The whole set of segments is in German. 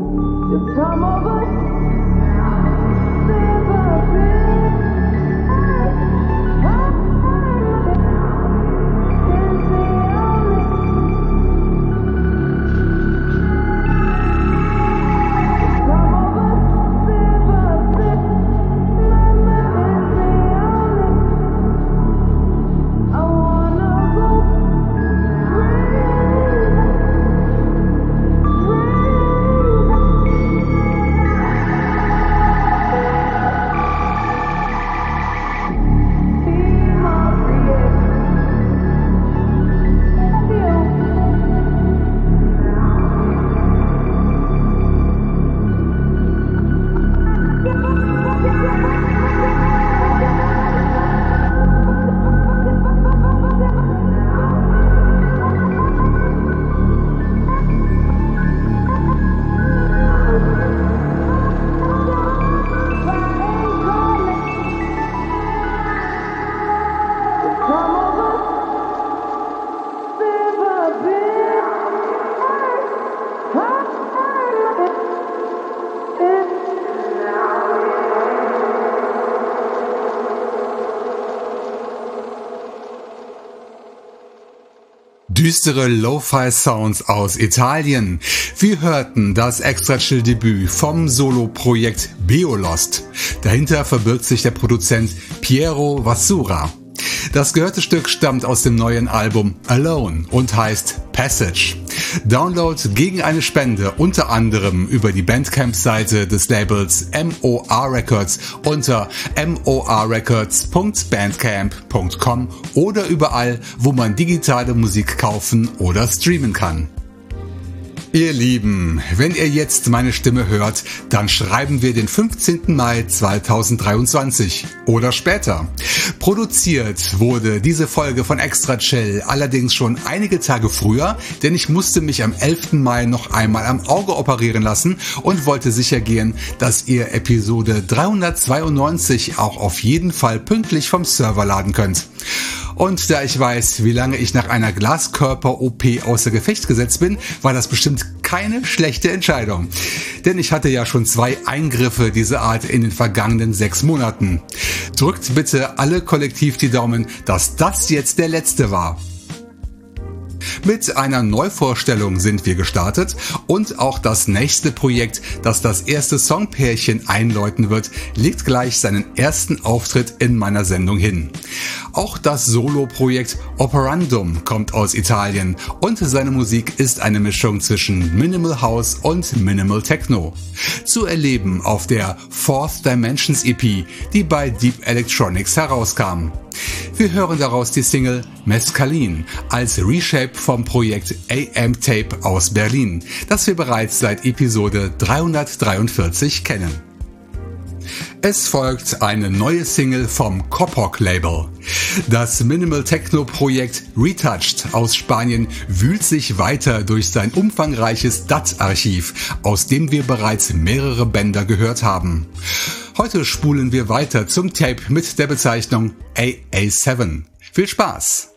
You've come over. Düstere Lo-Fi-Sounds aus Italien. Wir hörten das Extra-Chill-Debüt vom Solo-Projekt Beolost. Dahinter verbirgt sich der Produzent Piero Vassura. Das gehörte Stück stammt aus dem neuen Album Alone und heißt Passage. Download gegen eine Spende unter anderem über die Bandcamp-Seite des Labels MOR Records unter morrecords.bandcamp.com oder überall, wo man digitale Musik kaufen oder streamen kann. Ihr Lieben, wenn ihr jetzt meine Stimme hört, dann schreiben wir den 15. Mai 2023 oder später. Produziert wurde diese Folge von Extra Chill allerdings schon einige Tage früher, denn ich musste mich am 11. Mai noch einmal am Auge operieren lassen und wollte sicher gehen, dass ihr Episode 392 auch auf jeden Fall pünktlich vom Server laden könnt. Und da ich weiß, wie lange ich nach einer Glaskörper-OP außer Gefecht gesetzt bin, war das bestimmt keine schlechte Entscheidung. Denn ich hatte ja schon zwei Eingriffe dieser Art in den vergangenen sechs Monaten. Drückt bitte alle kollektiv die Daumen, dass das jetzt der letzte war. Mit einer Neuvorstellung sind wir gestartet und auch das nächste Projekt, das das erste Songpärchen einläuten wird, legt gleich seinen ersten Auftritt in meiner Sendung hin. Auch das Solo-Projekt Operandum kommt aus Italien und seine Musik ist eine Mischung zwischen Minimal House und Minimal Techno. Zu erleben auf der Fourth Dimensions EP, die bei Deep Electronics herauskam. Wir hören daraus die Single Mescalin als Reshape vom Projekt AM Tape aus Berlin, das wir bereits seit Episode 343 kennen. Es folgt eine neue Single vom Kopok Label. Das Minimal Techno Projekt Retouched aus Spanien wühlt sich weiter durch sein umfangreiches DAT-Archiv, aus dem wir bereits mehrere Bänder gehört haben. Heute spulen wir weiter zum Tape mit der Bezeichnung AA7. Viel Spaß!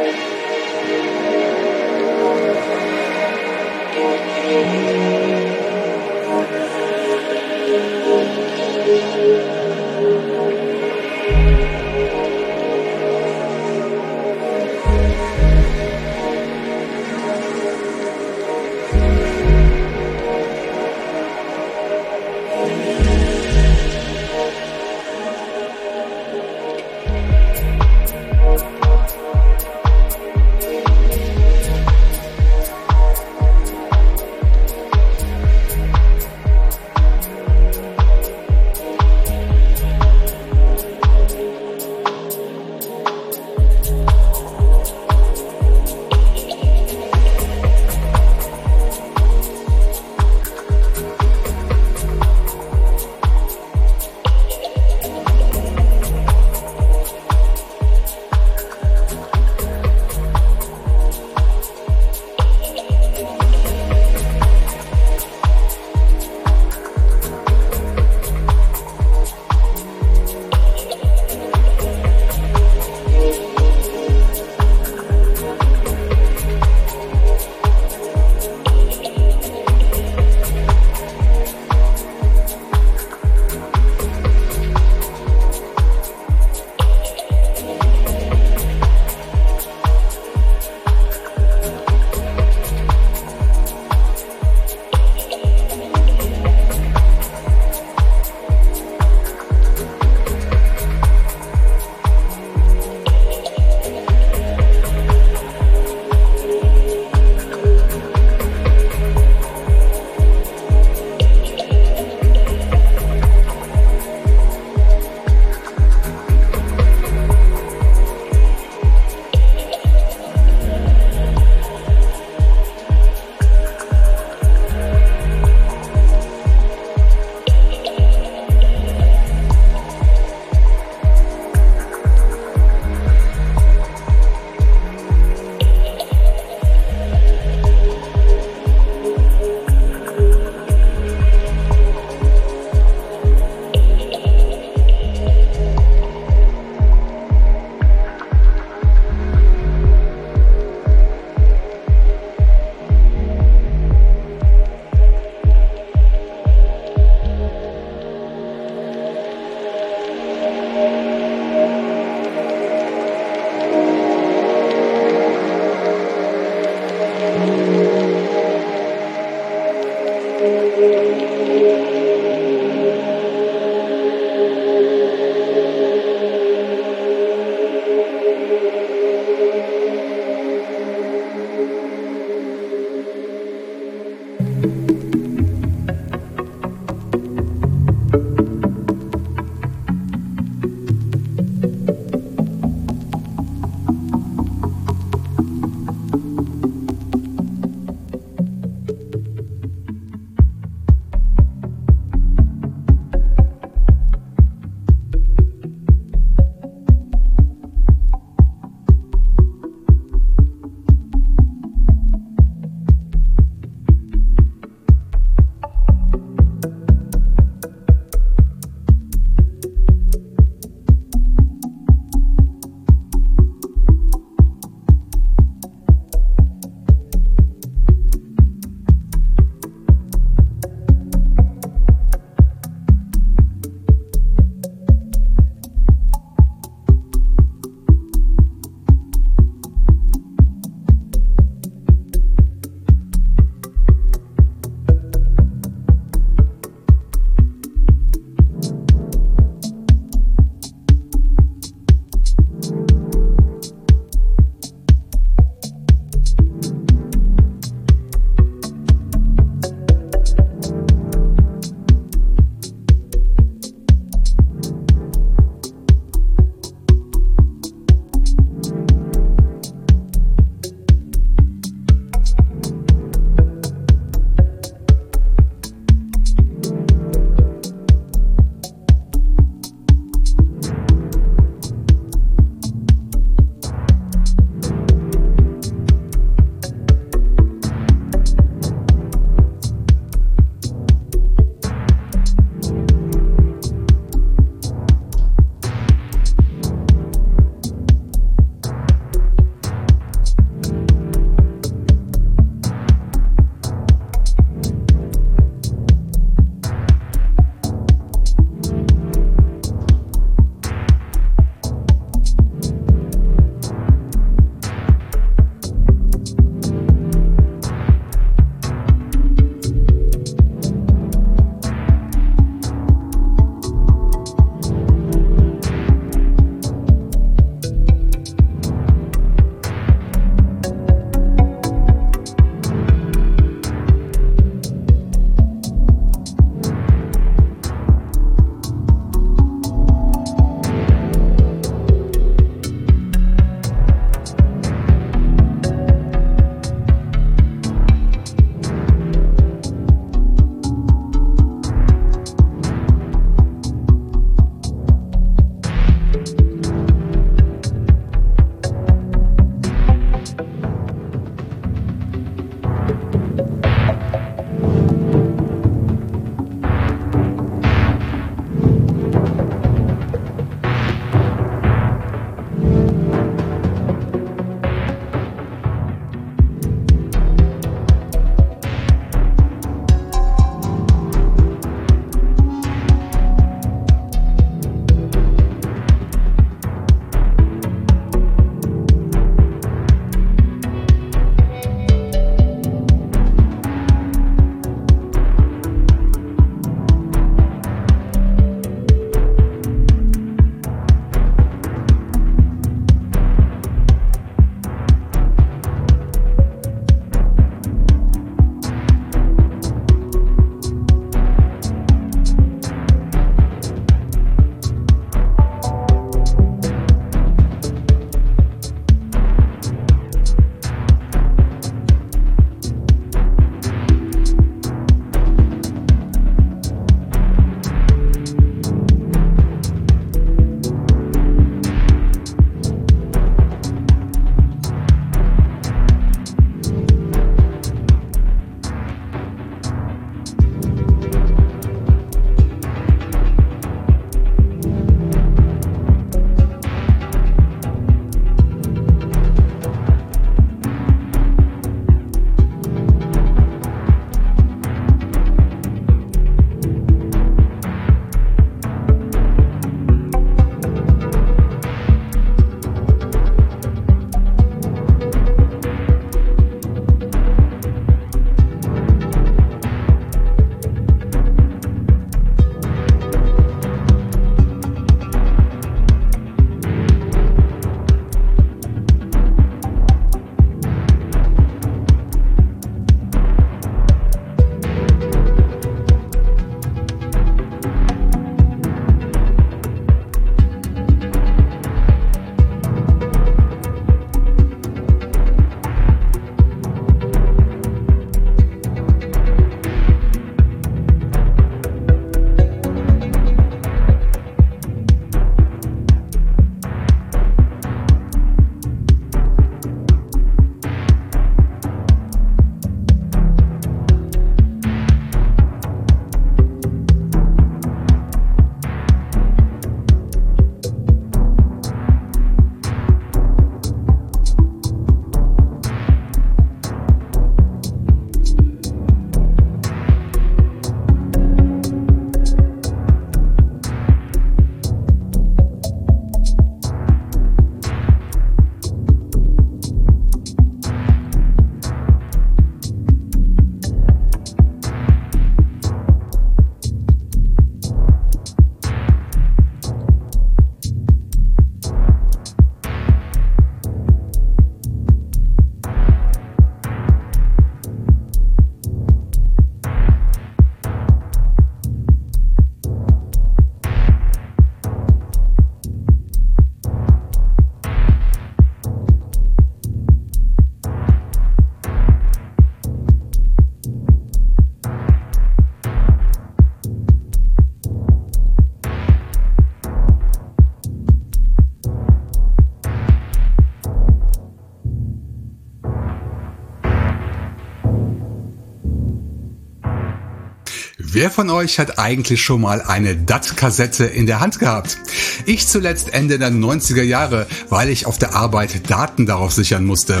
Wer von euch hat eigentlich schon mal eine DAT-Kassette in der Hand gehabt? Ich zuletzt Ende der 90er Jahre, weil ich auf der Arbeit Daten darauf sichern musste.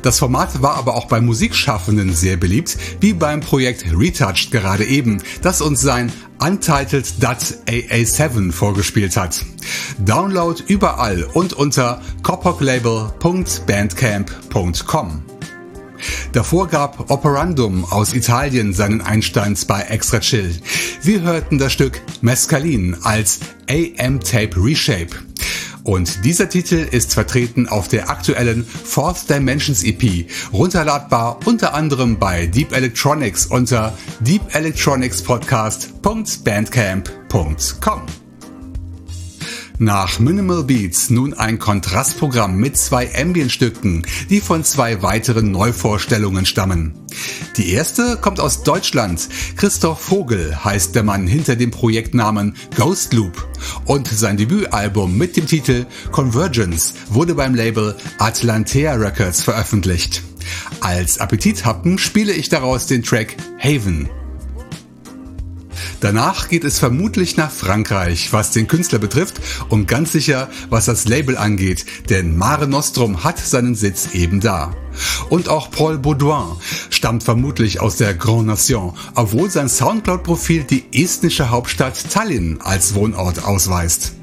Das Format war aber auch bei Musikschaffenden sehr beliebt, wie beim Projekt Retouched gerade eben, das uns sein Untitled DAT AA7 vorgespielt hat. Download überall und unter copoglabel.bandcamp.com. Davor gab Operandum aus Italien seinen Einsteins bei Extra Chill. Wir hörten das Stück Mescalin als AM Tape Reshape. Und dieser Titel ist vertreten auf der aktuellen Fourth Dimensions EP, runterladbar unter anderem bei Deep Electronics unter deepelectronicspodcast.bandcamp.com. Nach Minimal Beats nun ein Kontrastprogramm mit zwei Ambient-Stücken, die von zwei weiteren Neuvorstellungen stammen. Die erste kommt aus Deutschland. Christoph Vogel heißt der Mann hinter dem Projektnamen Ghost Loop und sein Debütalbum mit dem Titel Convergence wurde beim Label Atlantea Records veröffentlicht. Als Appetithappen spiele ich daraus den Track Haven. Danach geht es vermutlich nach Frankreich, was den Künstler betrifft und ganz sicher, was das Label angeht, denn Mare Nostrum hat seinen Sitz eben da. Und auch Paul Baudouin stammt vermutlich aus der Grand Nation, obwohl sein Soundcloud-Profil die estnische Hauptstadt Tallinn als Wohnort ausweist.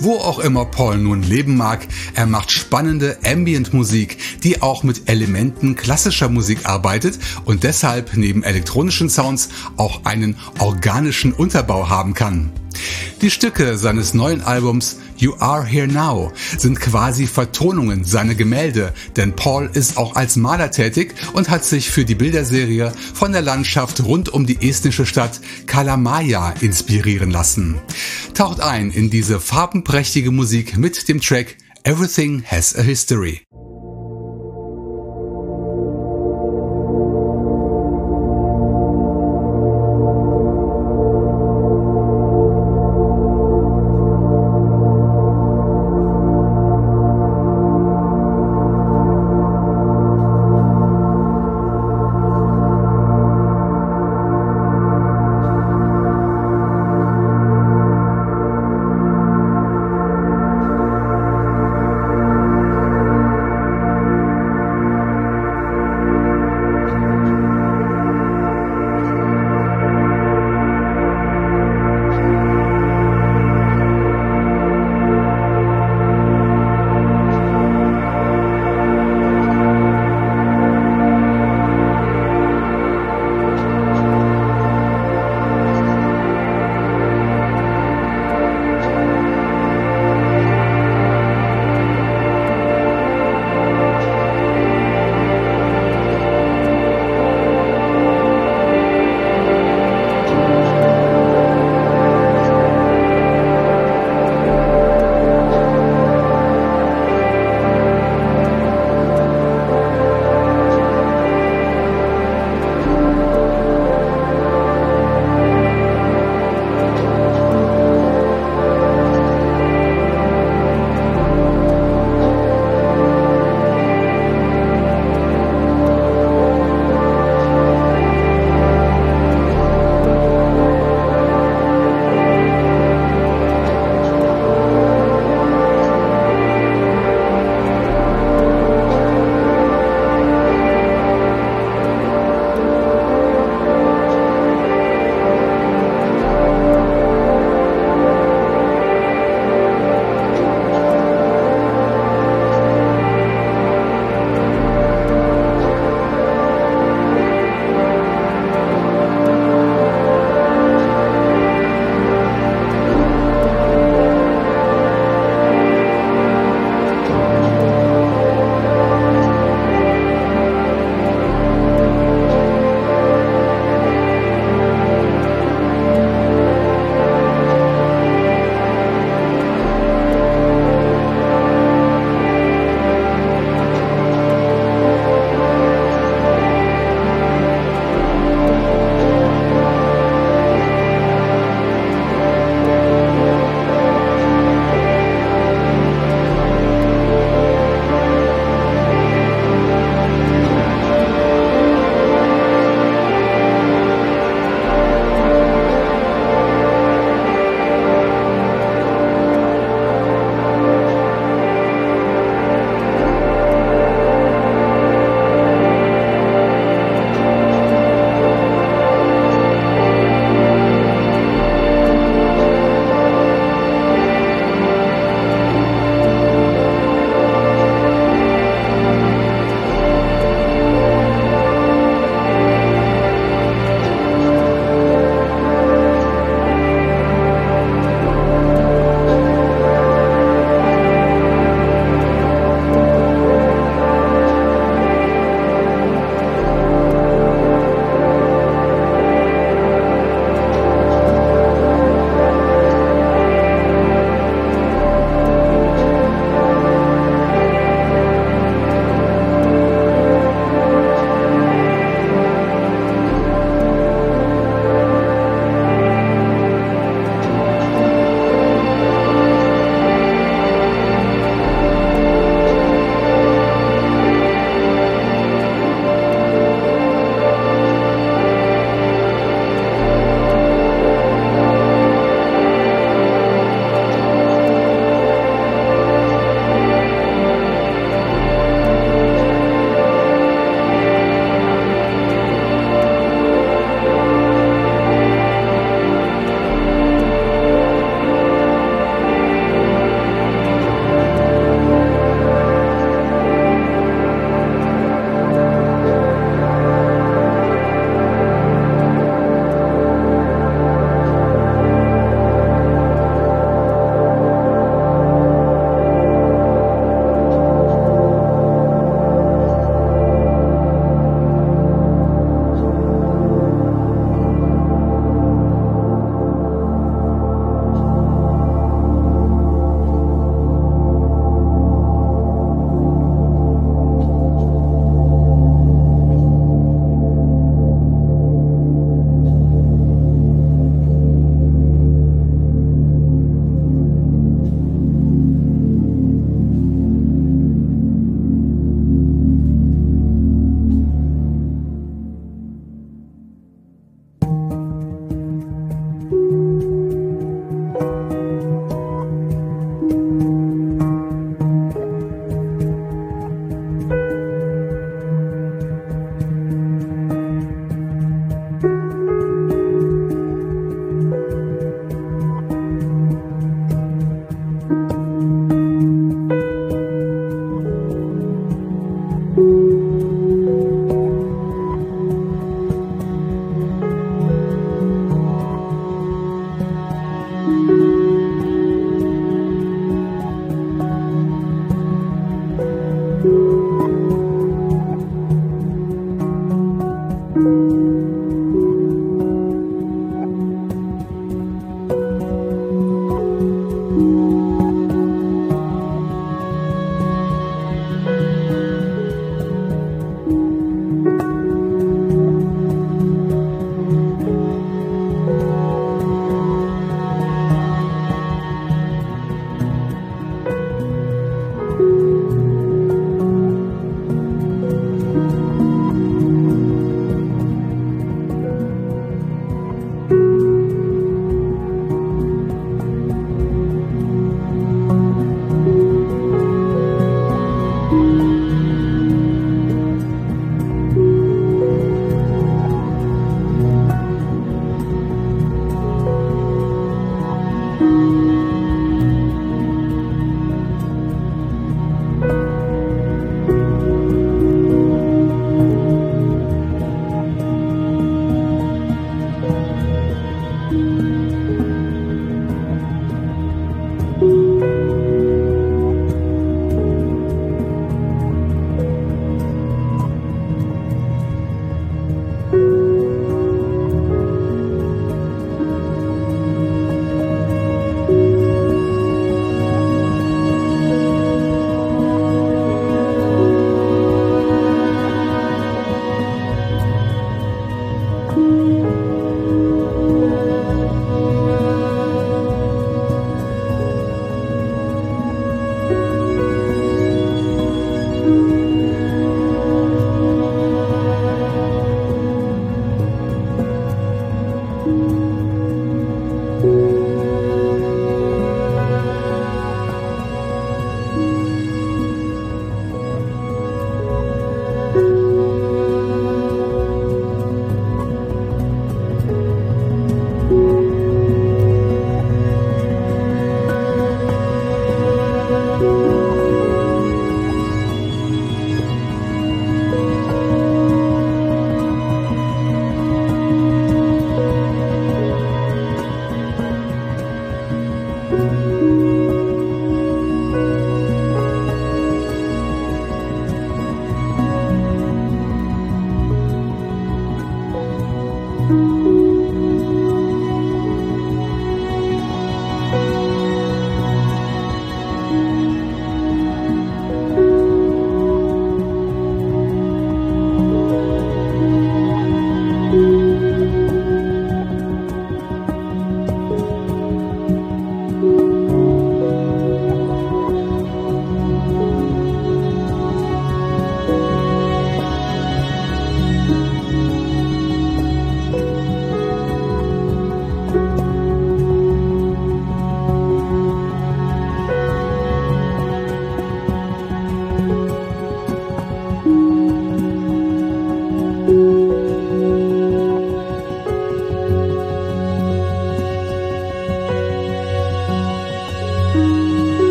Wo auch immer Paul nun leben mag, er macht spannende Ambient-Musik, die auch mit Elementen klassischer Musik arbeitet und deshalb neben elektronischen Sounds auch einen organischen Unterbau haben kann. Die Stücke seines neuen Albums You Are Here Now sind quasi Vertonungen seiner Gemälde, denn Paul ist auch als Maler tätig und hat sich für die Bilderserie von der Landschaft rund um die estnische Stadt Kalamaya inspirieren lassen. Taucht ein in diese farbenprächtige Musik mit dem Track Everything Has a History.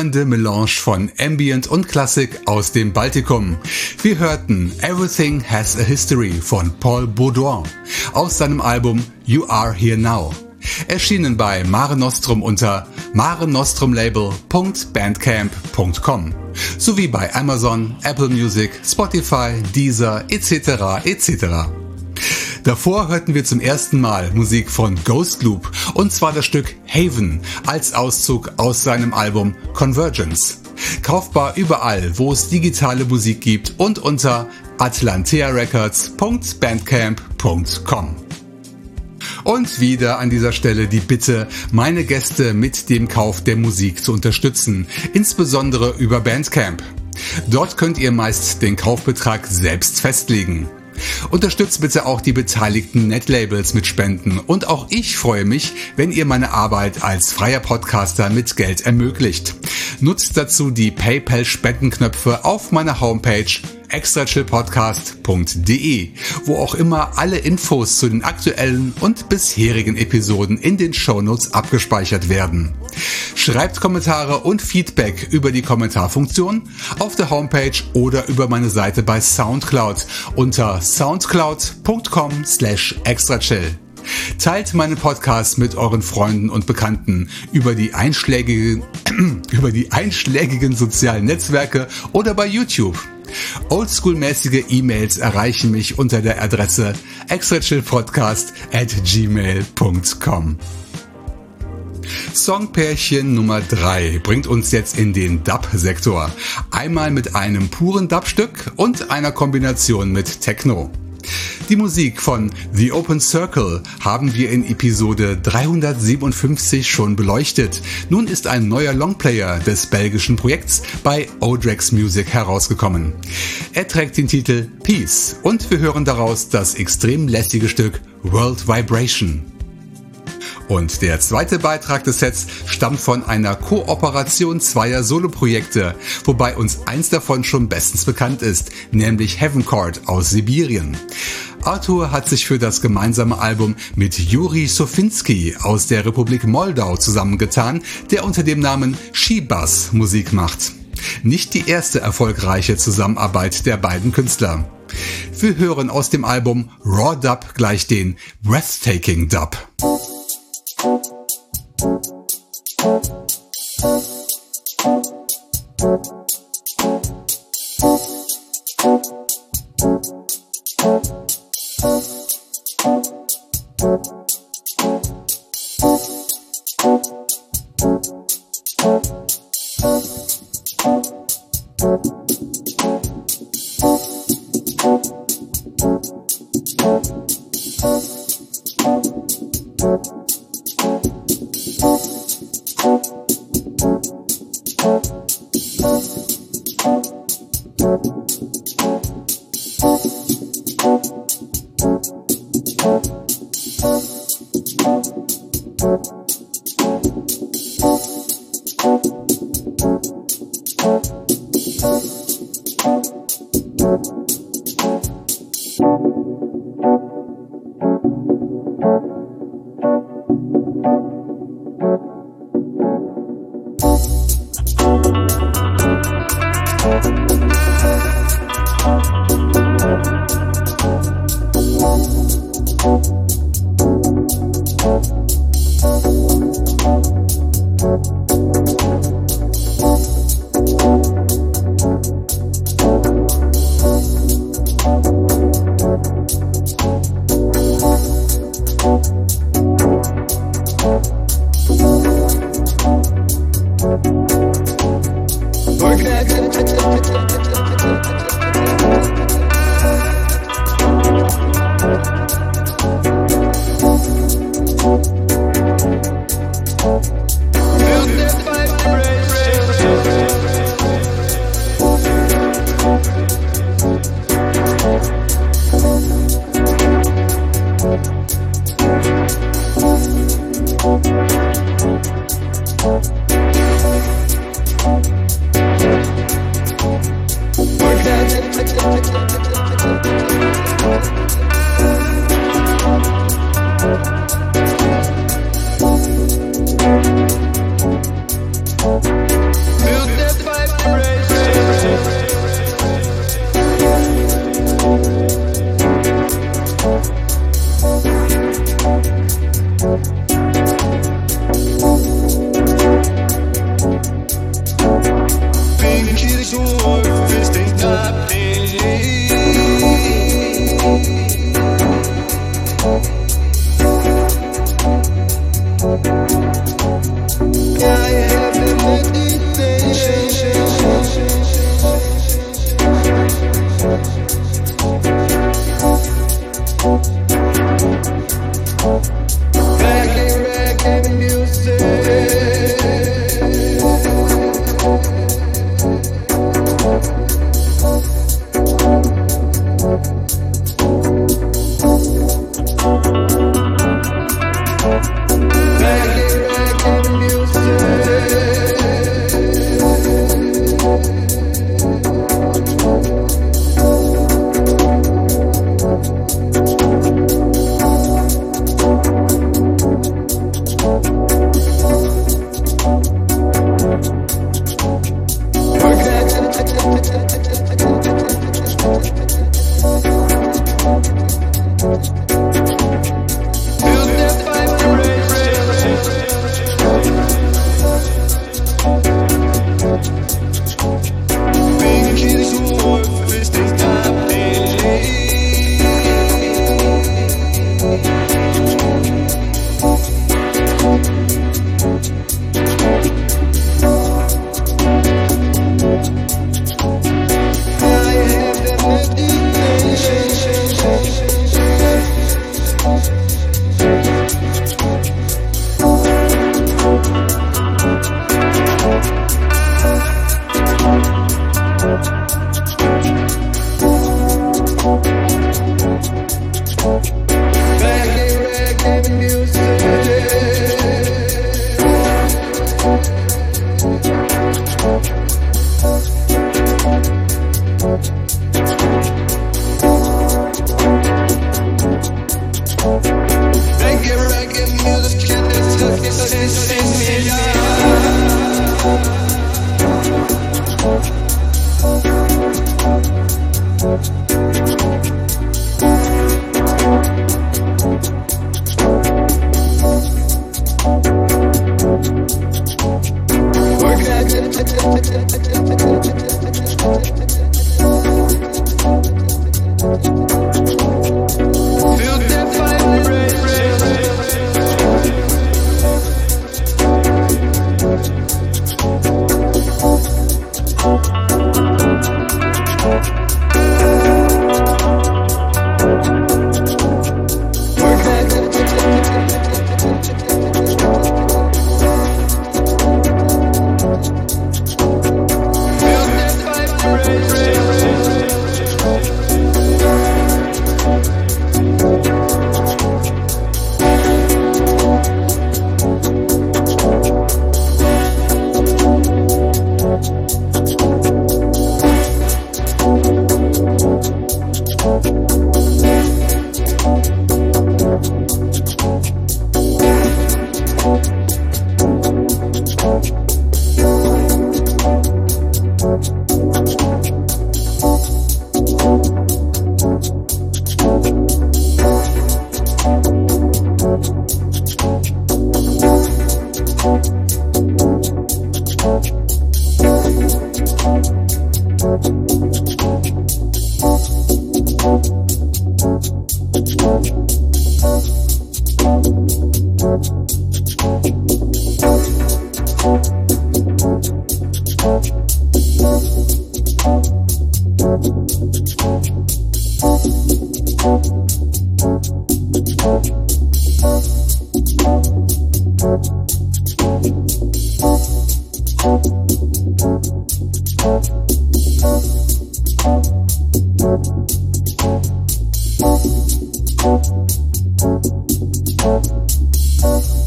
Flimmernde Melange von Ambient und Klassik aus dem Baltikum. Wir hörten Everything Has a History von Paul Baudouin aus seinem Album You Are Here Now. Erschienen bei Mare Nostrum unter marenostrumlabel.bandcamp.com sowie bei Amazon, Apple Music, Spotify, Deezer etc. etc. Davor hörten wir zum ersten Mal Musik von Ghost Loop und zwar das Stück Haven als Auszug aus seinem Album Convergence. Kaufbar überall, wo es digitale Musik gibt und unter atlantearecords.bandcamp.com. Und wieder an dieser Stelle die Bitte, meine Gäste mit dem Kauf der Musik zu unterstützen, insbesondere über Bandcamp. Dort könnt ihr meist den Kaufbetrag selbst festlegen. Unterstützt bitte auch die beteiligten Netlabels mit Spenden und auch ich freue mich, wenn ihr meine Arbeit als freier Podcaster mit Geld ermöglicht. Nutzt dazu die PayPal Spendenknöpfe auf meiner Homepage extrachillpodcast.de, wo auch immer alle Infos zu den aktuellen und bisherigen Episoden in den Shownotes abgespeichert werden. Schreibt Kommentare und Feedback über die Kommentarfunktion auf der Homepage oder über meine Seite bei Soundcloud unter soundcloud.com slash extrachill. Teilt meinen Podcast mit euren Freunden und Bekannten über die einschlägigen, über die einschlägigen sozialen Netzwerke oder bei YouTube. Oldschool-mäßige E-Mails erreichen mich unter der Adresse extrachillpodcast at gmail.com. Songpärchen Nummer 3 bringt uns jetzt in den Dub-Sektor. Einmal mit einem puren Dub-Stück und einer Kombination mit Techno. Die Musik von The Open Circle haben wir in Episode 357 schon beleuchtet. Nun ist ein neuer Longplayer des belgischen Projekts bei Odrex Music herausgekommen. Er trägt den Titel Peace und wir hören daraus das extrem lässige Stück World Vibration. Und der zweite Beitrag des Sets stammt von einer Kooperation zweier Soloprojekte, wobei uns eins davon schon bestens bekannt ist, nämlich Heaven Court aus Sibirien. Arthur hat sich für das gemeinsame Album mit Juri Sofinski aus der Republik Moldau zusammengetan, der unter dem Namen Shibas Musik macht. Nicht die erste erfolgreiche Zusammenarbeit der beiden Künstler. Wir hören aus dem Album Raw Dub gleich den Breathtaking Dub. Thank you. work. Thank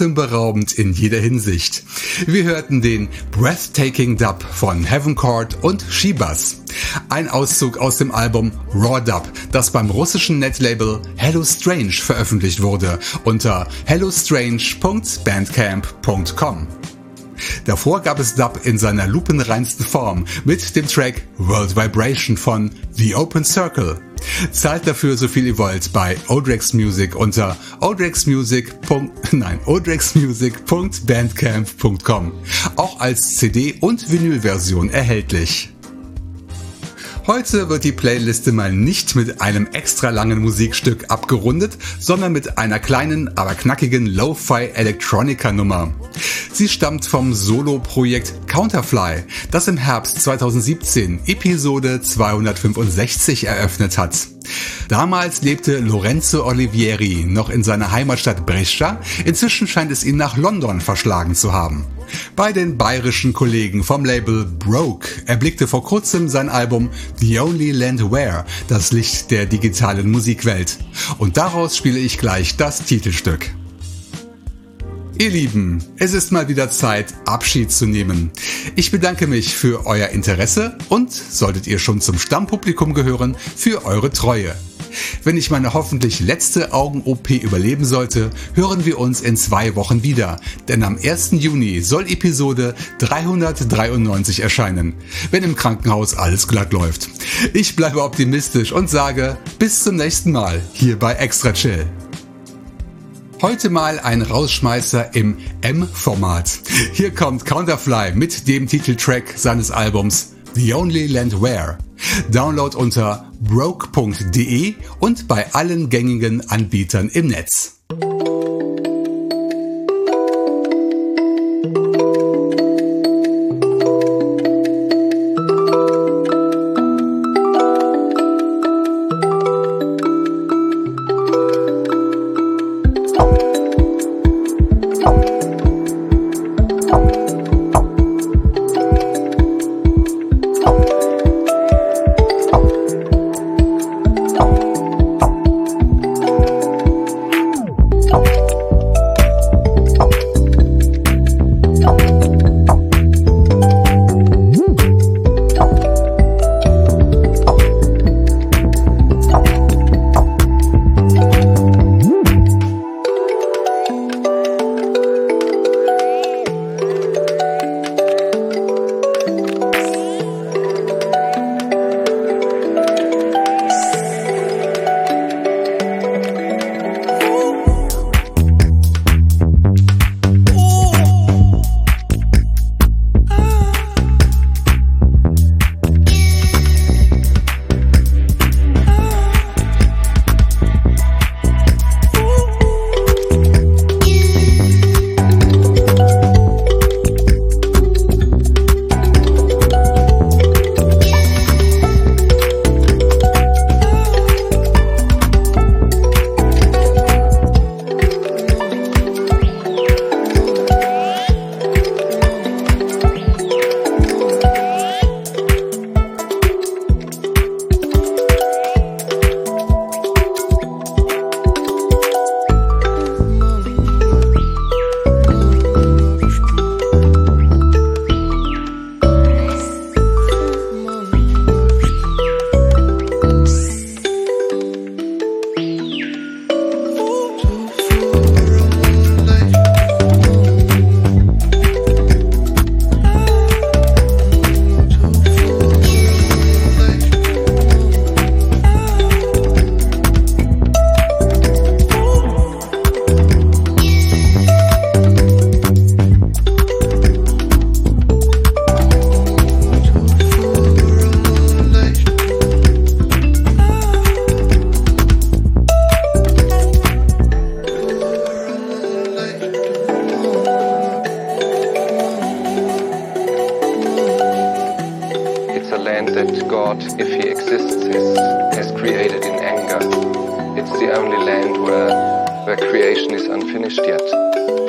atemberaubend in jeder Hinsicht. Wir hörten den Breathtaking Dub von Heaven Court und Shibas. Ein Auszug aus dem Album Raw Dub, das beim russischen Netlabel Hello Strange veröffentlicht wurde unter hellostrange.bandcamp.com. Davor gab es Dub in seiner lupenreinsten Form mit dem Track World Vibration von The Open Circle. Zahlt dafür so viel ihr wollt bei Odrex Music unter odrexmusic.bandcamp.com. Auch als CD und Vinylversion erhältlich. Heute wird die Playliste mal nicht mit einem extra langen Musikstück abgerundet, sondern mit einer kleinen, aber knackigen Lo-Fi Electronica Nummer. Sie stammt vom Solo-Projekt Counterfly, das im Herbst 2017 Episode 265 eröffnet hat. Damals lebte Lorenzo Olivieri noch in seiner Heimatstadt Brescia, inzwischen scheint es ihn nach London verschlagen zu haben. Bei den bayerischen Kollegen vom Label Broke erblickte vor kurzem sein Album The Only Land Where das Licht der digitalen Musikwelt. Und daraus spiele ich gleich das Titelstück. Ihr Lieben, es ist mal wieder Zeit, Abschied zu nehmen. Ich bedanke mich für euer Interesse und, solltet ihr schon zum Stammpublikum gehören, für eure Treue. Wenn ich meine hoffentlich letzte Augen-OP überleben sollte, hören wir uns in zwei Wochen wieder, denn am 1. Juni soll Episode 393 erscheinen, wenn im Krankenhaus alles glatt läuft. Ich bleibe optimistisch und sage bis zum nächsten Mal hier bei Extra Chill. Heute mal ein Rausschmeißer im M-Format. Hier kommt Counterfly mit dem Titeltrack seines Albums The Only Land Where. Download unter broke.de und bei allen gängigen Anbietern im Netz. has created in anger. It's the only land where, where creation is unfinished yet.